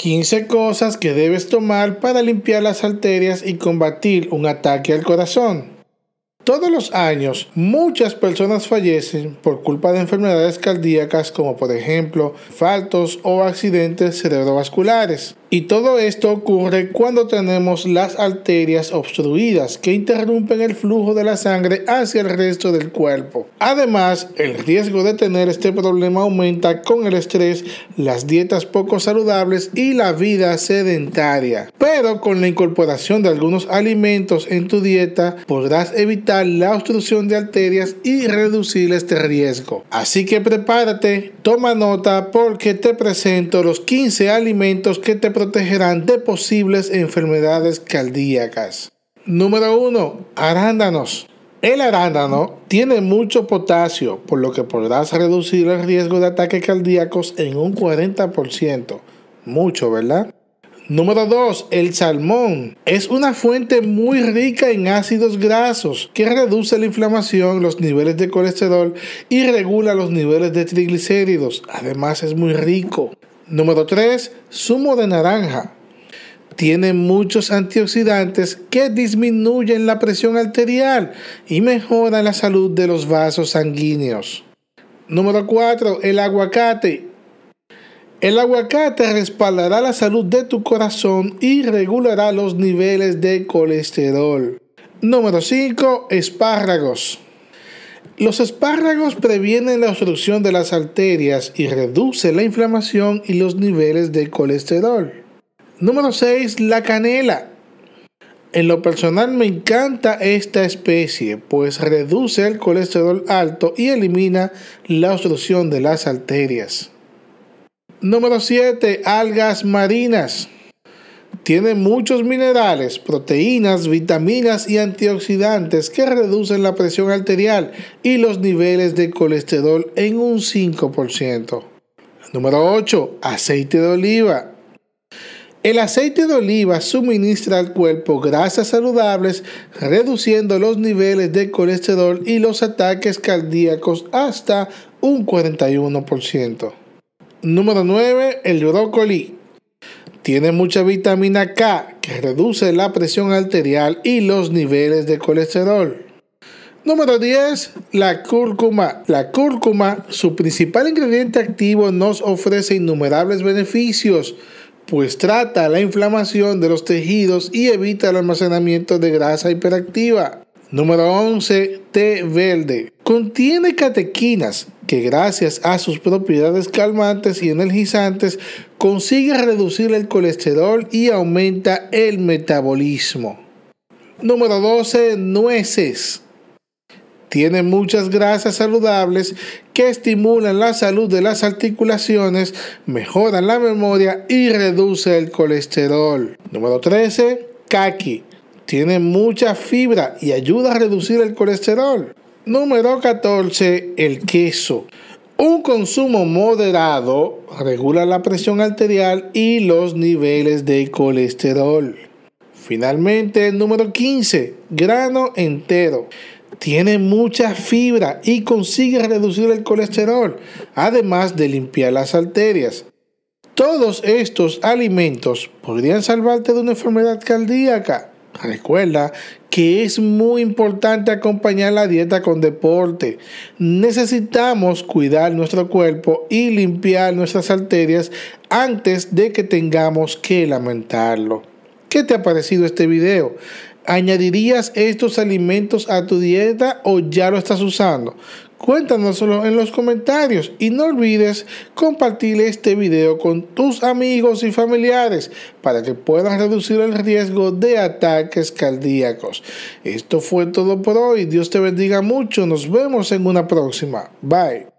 15 cosas que debes tomar para limpiar las arterias y combatir un ataque al corazón. Todos los años, muchas personas fallecen por culpa de enfermedades cardíacas como por ejemplo faltos o accidentes cerebrovasculares. Y todo esto ocurre cuando tenemos las arterias obstruidas que interrumpen el flujo de la sangre hacia el resto del cuerpo. Además, el riesgo de tener este problema aumenta con el estrés, las dietas poco saludables y la vida sedentaria. Pero con la incorporación de algunos alimentos en tu dieta podrás evitar la obstrucción de arterias y reducir este riesgo. Así que prepárate, toma nota porque te presento los 15 alimentos que te protegerán de posibles enfermedades cardíacas. Número 1. Arándanos. El arándano tiene mucho potasio, por lo que podrás reducir el riesgo de ataques cardíacos en un 40%. Mucho, ¿verdad? Número 2. El salmón. Es una fuente muy rica en ácidos grasos que reduce la inflamación, los niveles de colesterol y regula los niveles de triglicéridos. Además es muy rico. Número 3. Zumo de naranja. Tiene muchos antioxidantes que disminuyen la presión arterial y mejoran la salud de los vasos sanguíneos. Número 4. El aguacate. El aguacate respaldará la salud de tu corazón y regulará los niveles de colesterol. Número 5. Espárragos. Los espárragos previenen la obstrucción de las arterias y reducen la inflamación y los niveles de colesterol. Número 6. La canela. En lo personal me encanta esta especie, pues reduce el colesterol alto y elimina la obstrucción de las arterias. Número 7. Algas marinas. Tiene muchos minerales, proteínas, vitaminas y antioxidantes que reducen la presión arterial y los niveles de colesterol en un 5%. Número 8. Aceite de oliva. El aceite de oliva suministra al cuerpo grasas saludables, reduciendo los niveles de colesterol y los ataques cardíacos hasta un 41%. Número 9. El brócoli. Tiene mucha vitamina K que reduce la presión arterial y los niveles de colesterol. Número 10. La cúrcuma. La cúrcuma, su principal ingrediente activo, nos ofrece innumerables beneficios, pues trata la inflamación de los tejidos y evita el almacenamiento de grasa hiperactiva. Número 11. Té verde. Contiene catequinas que gracias a sus propiedades calmantes y energizantes consigue reducir el colesterol y aumenta el metabolismo. Número 12. Nueces. Tiene muchas grasas saludables que estimulan la salud de las articulaciones, mejoran la memoria y reduce el colesterol. Número 13. Kaki tiene mucha fibra y ayuda a reducir el colesterol. Número 14. El queso. Un consumo moderado regula la presión arterial y los niveles de colesterol. Finalmente, número 15. Grano entero. Tiene mucha fibra y consigue reducir el colesterol, además de limpiar las arterias. Todos estos alimentos podrían salvarte de una enfermedad cardíaca. Recuerda que es muy importante acompañar la dieta con deporte. Necesitamos cuidar nuestro cuerpo y limpiar nuestras arterias antes de que tengamos que lamentarlo. ¿Qué te ha parecido este video? ¿Añadirías estos alimentos a tu dieta o ya lo estás usando? Cuéntanoslo en los comentarios y no olvides compartir este video con tus amigos y familiares para que puedan reducir el riesgo de ataques cardíacos. Esto fue todo por hoy. Dios te bendiga mucho. Nos vemos en una próxima. Bye.